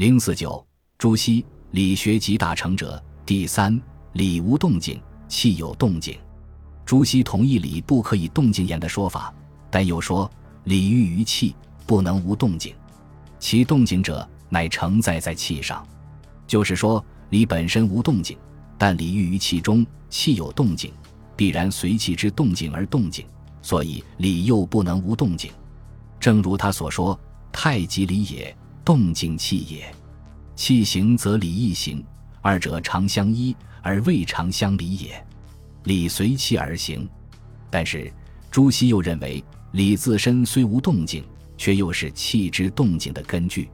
零四九，朱熹理学集大成者。第三，理无动静，气有动静。朱熹同意理不可以动静言的说法，但又说理寓于气，不能无动静。其动静者，乃承载在气上。就是说，理本身无动静，但理寓于气中，气有动静，必然随气之动静而动静。所以理又不能无动静。正如他所说：“太极理也，动静气也。气行则理亦行，二者常相依而未常相离也。理随气而行。”但是朱熹又认为，理自身虽无动静，却又是气之动静的根据。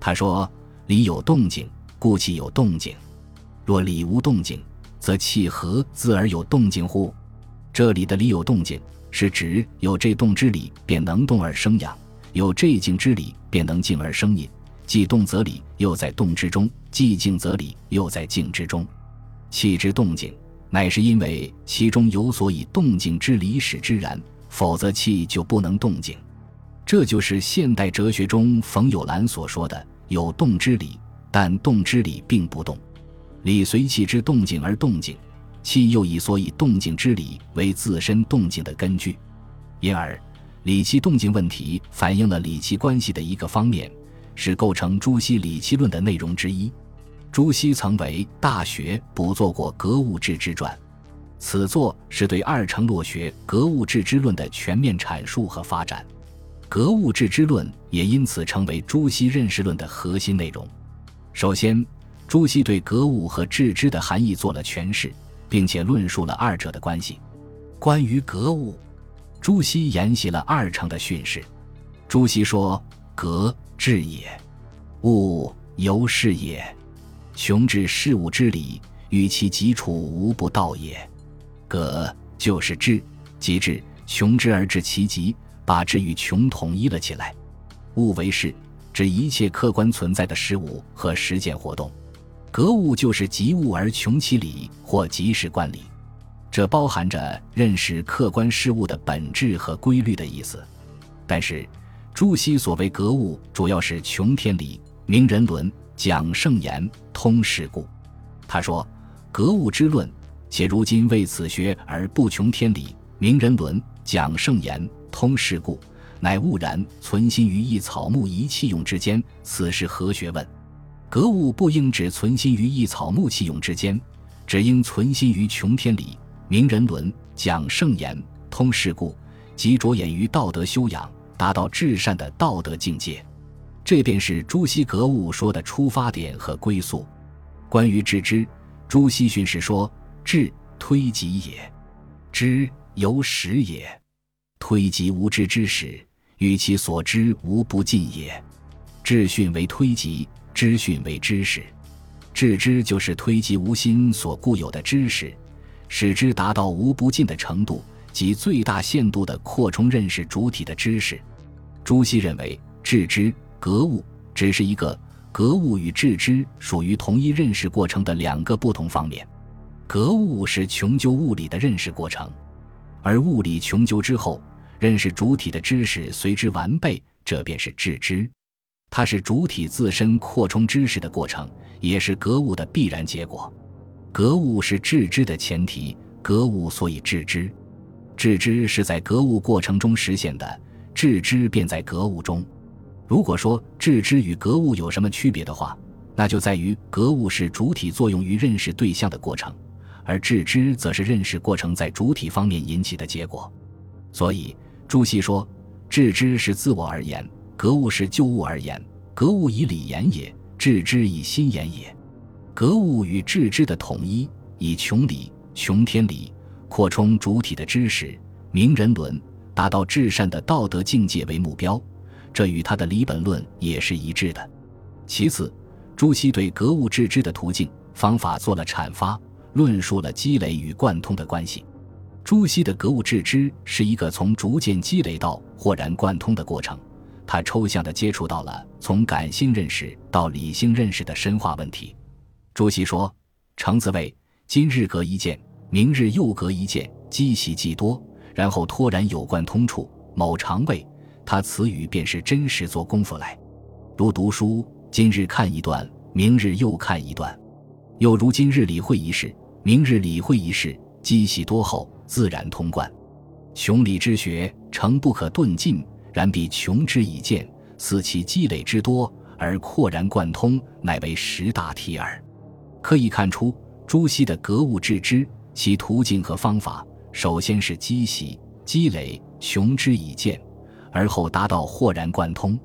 他说：“理有动静，故气有动静。若理无动静，则气何自而有动静乎？”这里的理有动静。是指有这动之理，便能动而生养；有这静之理，便能静而生隐。既动则理，又在动之中；既静则理，又在静之中。气之动静，乃是因为其中有所以动静之理使之然，否则气就不能动静。这就是现代哲学中冯友兰所说的“有动之理，但动之理并不动，理随气之动静而动静”。气又以所以动静之理为自身动静的根据，因而理气动静问题反映了理气关系的一个方面，是构成朱熹理气论的内容之一。朱熹曾为《大学》补作过《格物致知传》，此作是对二程洛学《格物致知论》的全面阐述和发展，《格物致知论》也因此成为朱熹认识论的核心内容。首先，朱熹对格物和致知的含义做了诠释。并且论述了二者的关系。关于格物，朱熹沿袭了二程的训示。朱熹说：“格，致也；物，由是也。穷至事物之理，与其基础无不道也。格就是治，即治，穷之而治其极，把治与穷统一了起来。物为事，指一切客观存在的事物和实践活动。”格物就是及物而穷其理，或即是观理，这包含着认识客观事物的本质和规律的意思。但是，朱熹所谓格物，主要是穷天理、明人伦、讲圣言、通世故。他说：“格物之论，且如今为此学而不穷天理、明人伦、讲圣言、通世故，乃误然存心于一草木一器用之间，此是何学问？”格物不应只存心于一草木器用之间，只应存心于穷天理、明人伦、讲圣言、通世故，即着眼于道德修养，达到至善的道德境界。这便是朱熹格物说的出发点和归宿。关于致知，朱熹训示说：“致推己也，知由始也。推己无知之始，与其所知无不尽也。致训为推己。”知训为知识，致知就是推及无心所固有的知识，使之达到无不尽的程度，即最大限度的扩充认识主体的知识。朱熹认为，致知、格物只是一个格物与致知属于同一认识过程的两个不同方面。格物是穷究物理的认识过程，而物理穷究之后，认识主体的知识随之完备，这便是致知。它是主体自身扩充知识的过程，也是格物的必然结果。格物是致知的前提，格物所以致知，致知是在格物过程中实现的，致知便在格物中。如果说致知与格物有什么区别的话，那就在于格物是主体作用于认识对象的过程，而致知则是认识过程在主体方面引起的结果。所以朱熹说，致知是自我而言。格物是就物而言，格物以理言也，致知以心言也。格物与致知的统一，以穷理、穷天理，扩充主体的知识，明人伦，达到至善的道德境界为目标，这与他的理本论也是一致的。其次，朱熹对格物致知的途径方法做了阐发，论述了积累与贯通的关系。朱熹的格物致知是一个从逐渐积累到豁然贯通的过程。他抽象地接触到了从感性认识到理性认识的深化问题。朱熹说：“程子谓今日隔一见，明日又隔一见，积习既多，然后托然有贯通处。某常谓他此语便是真实做功夫来。如读书今日看一段，明日又看一段。又如今日理会一事，明日理会一事，积习多后，自然通贯。穷理之学，诚不可顿进，然必穷之以见，似其积累之多而阔然贯通，乃为十大题耳。可以看出，朱熹的格物致知，其途径和方法，首先是积习、积累、穷之以见，而后达到豁然贯通。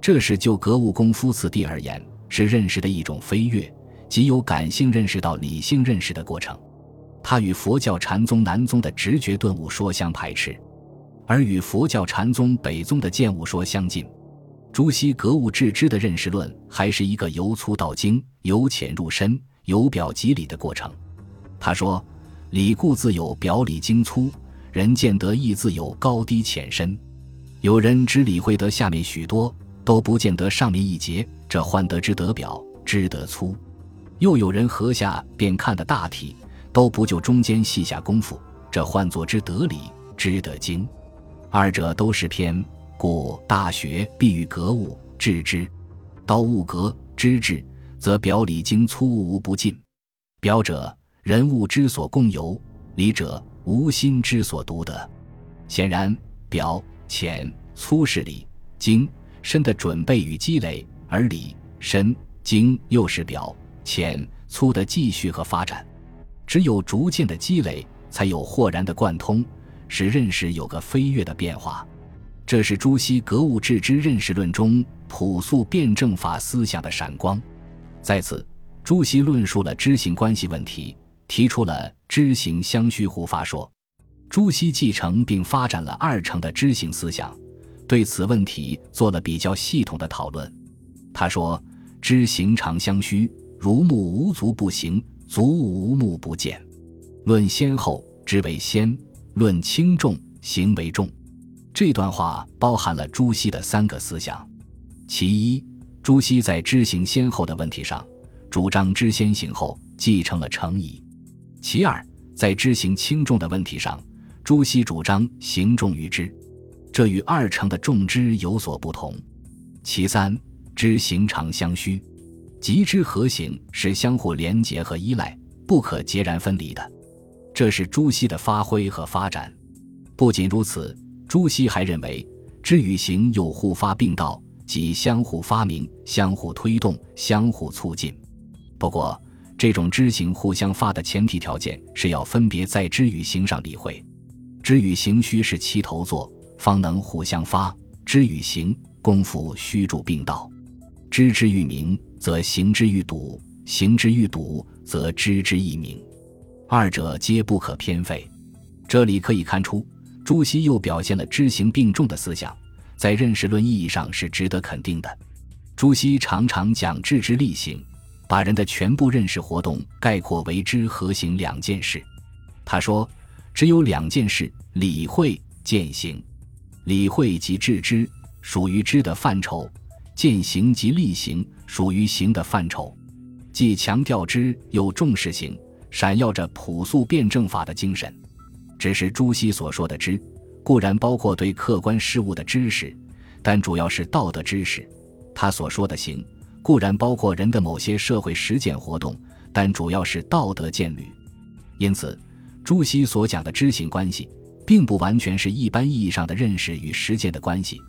这是就格物功夫次第而言，是认识的一种飞跃，即由感性认识到理性认识的过程。它与佛教禅宗南宗的直觉顿悟说相排斥，而与佛教禅宗北宗的见悟说相近。朱熹格物致知的认识论，还是一个由粗到精、由浅入深、由表及里的过程。他说：“理固自有表里精粗，人见得亦自有高低浅深。有人只理会得下面许多。”都不见得上面一节，这换得之得表，知得粗；又有人合下便看得大体，都不就中间细下功夫，这换作之得理，知得精。二者都是偏，故大学必欲格物致知。道物格知至，则表里精粗无不尽。表者，人物之所共有；理者，无心之所独得。显然，表浅粗是理，精。深的准备与积累，而理、深、精又是表、浅、粗的继续和发展。只有逐渐的积累，才有豁然的贯通，使认识有个飞跃的变化。这是朱熹格物致知认识论中朴素辩证法思想的闪光。在此，朱熹论述了知行关系问题，提出了知行相须互发说。朱熹继承并发展了二程的知行思想。对此问题做了比较系统的讨论。他说：“知行常相须，如目无足不行，足无目不见。论先后，知为先；论轻重，行为重。”这段话包含了朱熹的三个思想：其一，朱熹在知行先后的问题上，主张知先行后，继承了程颐；其二，在知行轻重的问题上，朱熹主张行重于知。这与二程的重知有所不同。其三，知行常相须，即知和行是相互连结和依赖，不可截然分离的。这是朱熹的发挥和发展。不仅如此，朱熹还认为知与行又互发并道，即相互发明、相互推动、相互促进。不过，这种知行互相发的前提条件是要分别在知与行上理会，知与行须是齐头做。方能互相发，知与行功夫须助并道。知之欲明，则行之欲笃；行之欲笃，则知之亦明。二者皆不可偏废。这里可以看出，朱熹又表现了知行并重的思想，在认识论意义上是值得肯定的。朱熹常常讲致知力行，把人的全部认识活动概括为知和行两件事。他说：“只有两件事，理会、践行。”理会即致知，属于知的范畴；践行即力行，属于行的范畴。既强调知，又重视行，闪耀着朴素辩证法的精神。只是朱熹所说的知，固然包括对客观事物的知识，但主要是道德知识；他所说的行，固然包括人的某些社会实践活动，但主要是道德建律。因此，朱熹所讲的知行关系。并不完全是一般意义上的认识与实践的关系，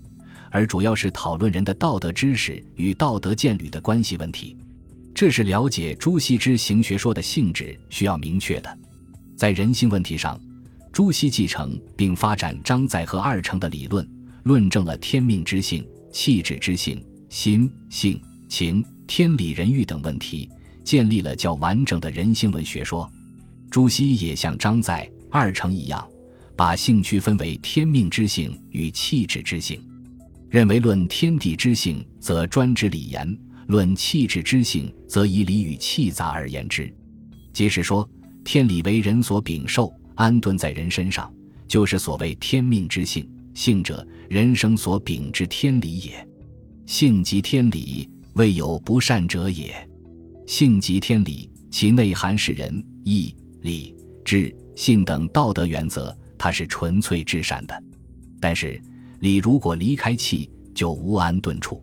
而主要是讨论人的道德知识与道德建律的关系问题。这是了解朱熹之行学说的性质需要明确的。在人性问题上，朱熹继承并发展张载和二程的理论，论证了天命之性、气质之性、心性情、天理人欲等问题，建立了较完整的人性论学说。朱熹也像张载、二程一样。把性区分为天命之性与气质之性，认为论天地之性则专之理言，论气质之性则以理与气杂而言之。即是说，天理为人所禀受，安顿在人身上，就是所谓天命之性。性者，人生所禀之天理也。性即天理，未有不善者也。性即天理，其内涵是仁、义、礼、智、信等道德原则。它是纯粹至善的，但是理如果离开气，就无安顿处。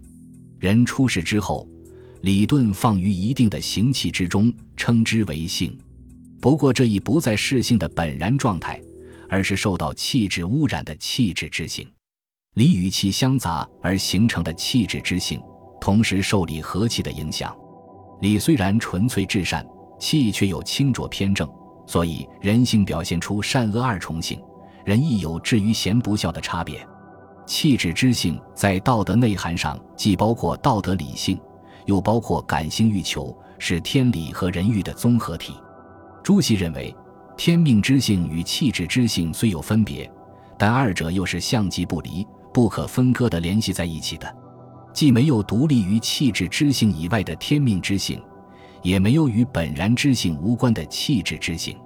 人出世之后，理顿放于一定的形气之中，称之为性。不过，这已不再是性的本然状态，而是受到气质污染的气质之性。理与气相杂而形成的气质之性，同时受理和气的影响。理虽然纯粹至善，气却有清浊偏正，所以人性表现出善恶二重性，人亦有至于贤不孝的差别。气质之性在道德内涵上，既包括道德理性，又包括感性欲求，是天理和人欲的综合体。朱熹认为，天命之性与气质之性虽有分别，但二者又是相即不离、不可分割的联系在一起的。既没有独立于气质之性以外的天命之性，也没有与本然之性无关的气质之性。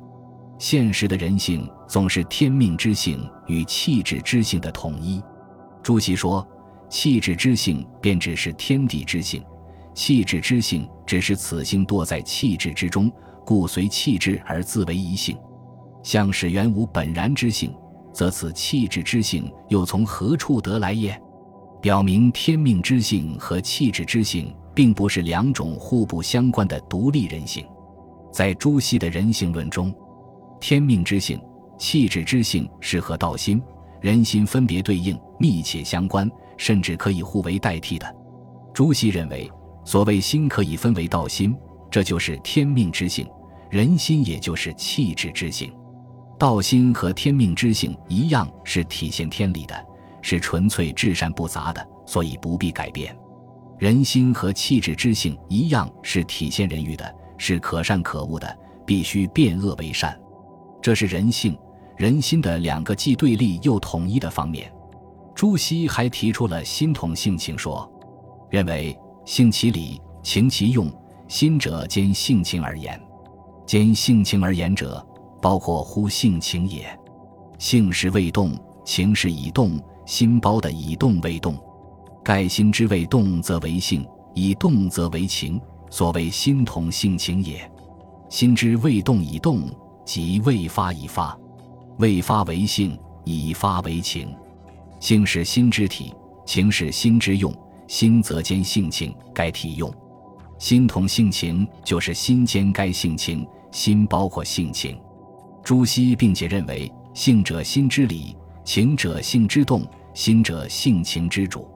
现实的人性总是天命之性与气质之性的统一。朱熹说：“气质之性便只是天地之性，气质之性只是此性堕在气质之中。”故随气质而自为一性，相使原无本然之性，则此气质之性又从何处得来也？表明天命之性和气质之性并不是两种互不相关的独立人性。在朱熹的人性论中，天命之性、气质之性是和道心、人心分别对应、密切相关，甚至可以互为代替的。朱熹认为，所谓心可以分为道心，这就是天命之性。人心也就是气质之性，道心和天命之性一样，是体现天理的，是纯粹至善不杂的，所以不必改变。人心和气质之性一样，是体现人欲的，是可善可恶的，必须变恶为善。这是人性、人心的两个既对立又统一的方面。朱熹还提出了心统性情说，认为性其理，情其用，心者兼性情而言。兼性情而言者，包括乎性情也。性是未动，情是已动，心包的以动为动。盖心之未动则为性，以动则为情，所谓心同性情也。心之未动已动，即未发已发，未发为性，已发为情。性是心之体，情是心之用，心则兼性情，该体用。心同性情，就是心兼该性情。心包括性情，朱熹并且认为，性者心之理，情者性之动，心者性情之主。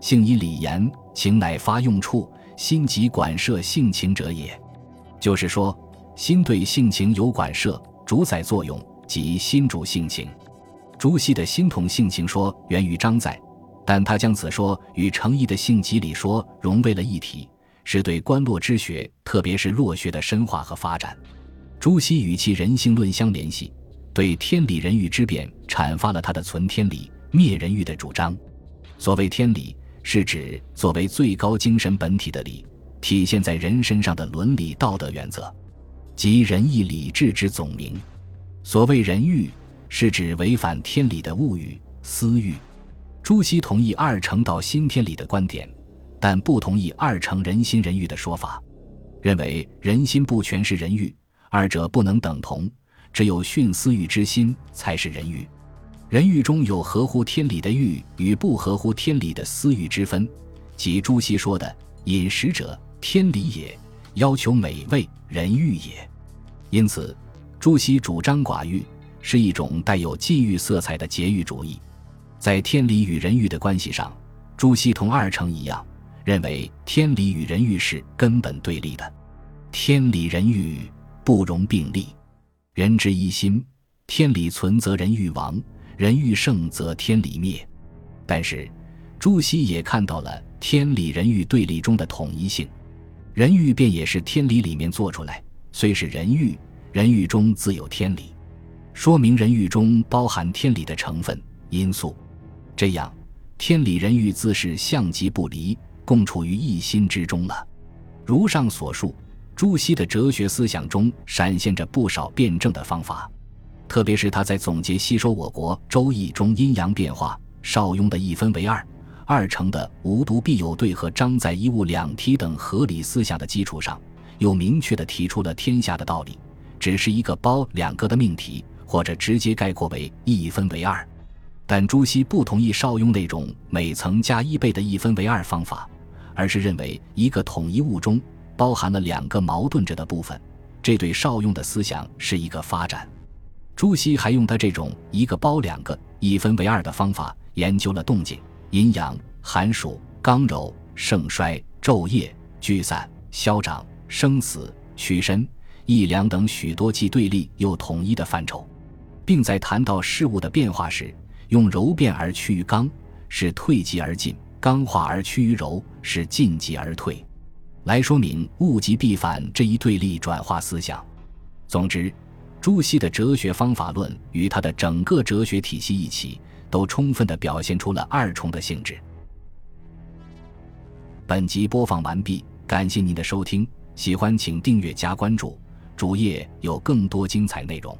性以理言，情乃发用处，心即管摄性情者也。就是说，心对性情有管摄、主宰作用，即心主性情。朱熹的心统性情说源于张载，但他将此说与程颐的性即理说融为了一体。是对观落之学，特别是落学的深化和发展。朱熹与其人性论相联系，对天理人欲之变阐发了他的存天理、灭人欲的主张。所谓天理，是指作为最高精神本体的理，体现在人身上的伦理道德原则，即仁义礼智之总名。所谓人欲，是指违反天理的物欲、私欲。朱熹同意二成道新天理的观点。但不同意二成人心人欲的说法，认为人心不全是人欲，二者不能等同，只有徇私欲之心才是人欲。人欲中有合乎天理的欲与不合乎天理的私欲之分，即朱熹说的饮食者天理也，要求美味人欲也。因此，朱熹主张寡欲是一种带有禁欲色彩的节欲主义。在天理与人欲的关系上，朱熹同二程一样。认为天理与人欲是根本对立的，天理人欲不容并立。人之一心，天理存则人欲亡，人欲盛则天理灭。但是，朱熹也看到了天理人欲对立中的统一性，人欲便也是天理里面做出来，虽是人欲，人欲中自有天理，说明人欲中包含天理的成分因素。这样，天理人欲自是相即不离。共处于一心之中了。如上所述，朱熹的哲学思想中闪现着不少辩证的方法，特别是他在总结吸收我国《周易》中阴阳变化、邵雍的一分为二、二成的无独必有对和张载一物两体等合理思想的基础上，又明确地提出了天下的道理只是一个包两个的命题，或者直接概括为一分为二。但朱熹不同意邵雍那种每层加一倍的一分为二方法。而是认为一个统一物中包含了两个矛盾着的部分。这对邵雍的思想是一个发展。朱熹还用他这种一个包两个、一分为二的方法，研究了动静、阴阳、寒暑、刚柔、盛衰、昼夜、聚散、消长、生死、屈伸、易凉等许多既对立又统一的范畴，并在谈到事物的变化时，用柔变而趋于刚，是退极而进；刚化而趋于柔，是进极而退。来说明物极必反这一对立转化思想。总之，朱熹的哲学方法论与他的整个哲学体系一起，都充分地表现出了二重的性质。本集播放完毕，感谢您的收听，喜欢请订阅加关注，主页有更多精彩内容。